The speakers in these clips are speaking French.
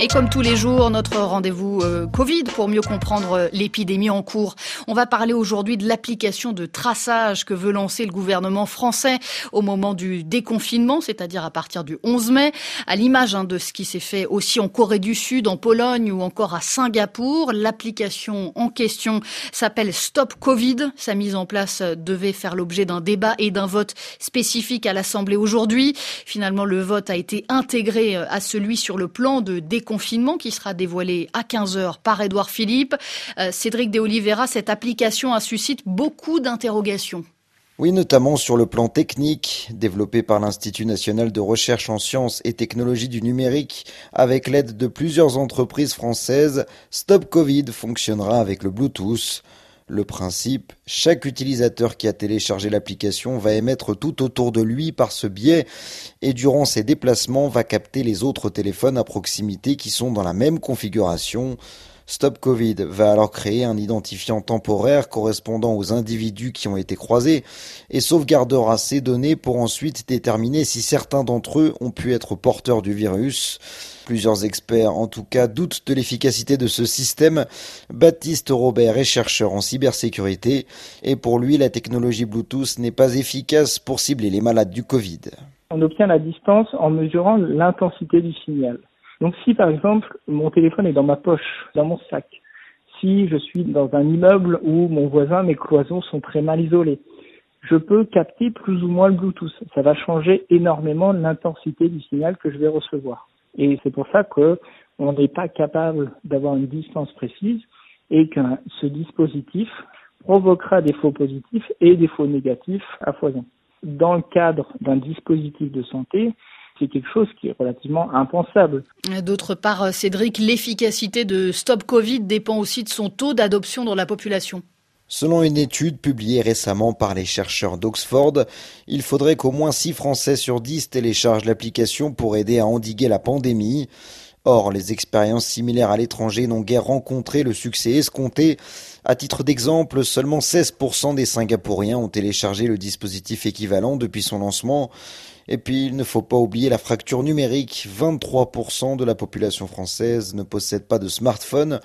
Et comme tous les jours, notre rendez-vous euh, Covid pour mieux comprendre euh, l'épidémie en cours. On va parler aujourd'hui de l'application de traçage que veut lancer le gouvernement français au moment du déconfinement, c'est-à-dire à partir du 11 mai, à l'image hein, de ce qui s'est fait aussi en Corée du Sud, en Pologne ou encore à Singapour. L'application en question s'appelle Stop Covid. Sa mise en place euh, devait faire l'objet d'un débat et d'un vote spécifique à l'Assemblée aujourd'hui. Finalement, le vote a été intégré à celui sur le plan de déconfinement confinement qui sera dévoilé à 15h par Édouard Philippe. Euh, Cédric de Oliveira, cette application a suscite beaucoup d'interrogations. Oui, notamment sur le plan technique, développé par l'Institut national de recherche en sciences et technologies du numérique, avec l'aide de plusieurs entreprises françaises, Stop Covid fonctionnera avec le Bluetooth. Le principe, chaque utilisateur qui a téléchargé l'application va émettre tout autour de lui par ce biais et durant ses déplacements va capter les autres téléphones à proximité qui sont dans la même configuration. Stop Covid va alors créer un identifiant temporaire correspondant aux individus qui ont été croisés et sauvegardera ces données pour ensuite déterminer si certains d'entre eux ont pu être porteurs du virus. Plusieurs experts, en tout cas, doutent de l'efficacité de ce système. Baptiste Robert est chercheur en cybersécurité et pour lui, la technologie Bluetooth n'est pas efficace pour cibler les malades du Covid. On obtient la distance en mesurant l'intensité du signal. Donc si par exemple mon téléphone est dans ma poche, dans mon sac, si je suis dans un immeuble où mon voisin, mes cloisons sont très mal isolées, je peux capter plus ou moins le Bluetooth. Ça va changer énormément l'intensité du signal que je vais recevoir. Et c'est pour ça qu'on n'est pas capable d'avoir une distance précise et que ce dispositif provoquera des faux positifs et des faux négatifs à foison. Dans le cadre d'un dispositif de santé, c'est quelque chose qui est relativement impensable. D'autre part, Cédric, l'efficacité de Stop Covid dépend aussi de son taux d'adoption dans la population. Selon une étude publiée récemment par les chercheurs d'Oxford, il faudrait qu'au moins 6 Français sur 10 téléchargent l'application pour aider à endiguer la pandémie. Or, les expériences similaires à l'étranger n'ont guère rencontré le succès escompté. À titre d'exemple, seulement 16% des Singapouriens ont téléchargé le dispositif équivalent depuis son lancement. Et puis, il ne faut pas oublier la fracture numérique. 23% de la population française ne possède pas de smartphone,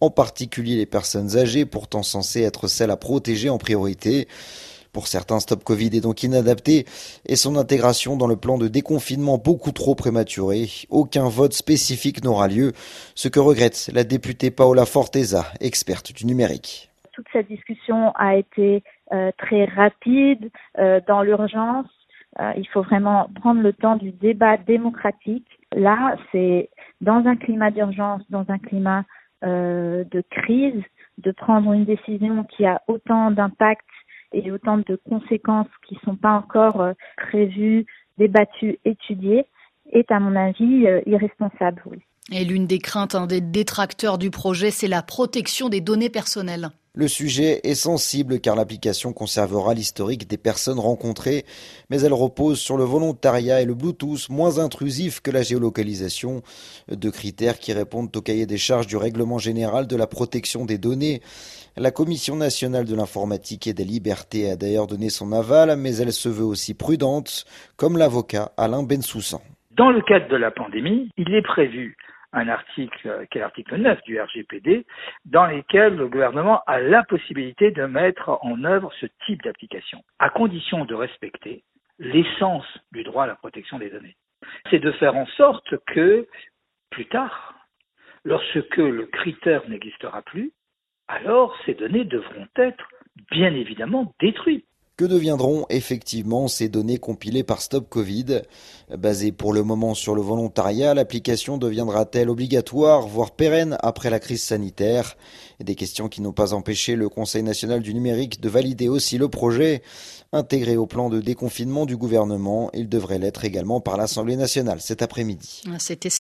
en particulier les personnes âgées, pourtant censées être celles à protéger en priorité. Pour certains, Stop Covid est donc inadapté et son intégration dans le plan de déconfinement beaucoup trop prématuré. Aucun vote spécifique n'aura lieu, ce que regrette la députée Paola Forteza, experte du numérique. Toute cette discussion a été euh, très rapide, euh, dans l'urgence. Euh, il faut vraiment prendre le temps du débat démocratique. Là, c'est dans un climat d'urgence, dans un climat de crise, de prendre une décision qui a autant d'impact et autant de conséquences qui ne sont pas encore euh, prévues, débattues, étudiées, est à mon avis irresponsable. Et l'une des craintes des détracteurs du projet, c'est la protection des données personnelles. Le sujet est sensible car l'application conservera l'historique des personnes rencontrées, mais elle repose sur le volontariat et le Bluetooth moins intrusif que la géolocalisation, deux critères qui répondent au cahier des charges du règlement général de la protection des données. La Commission nationale de l'informatique et des libertés a d'ailleurs donné son aval, mais elle se veut aussi prudente, comme l'avocat Alain Bensoussan. Dans le cadre de la pandémie, il est prévu un article qui est l'article 9 du RGPD, dans lequel le gouvernement a la possibilité de mettre en œuvre ce type d'application, à condition de respecter l'essence du droit à la protection des données. C'est de faire en sorte que, plus tard, lorsque le critère n'existera plus, alors ces données devront être bien évidemment détruites. Que deviendront effectivement ces données compilées par Stop Covid? Basée pour le moment sur le volontariat, l'application deviendra-t-elle obligatoire, voire pérenne après la crise sanitaire? Des questions qui n'ont pas empêché le Conseil national du numérique de valider aussi le projet. Intégré au plan de déconfinement du gouvernement, il devrait l'être également par l'Assemblée nationale cet après-midi.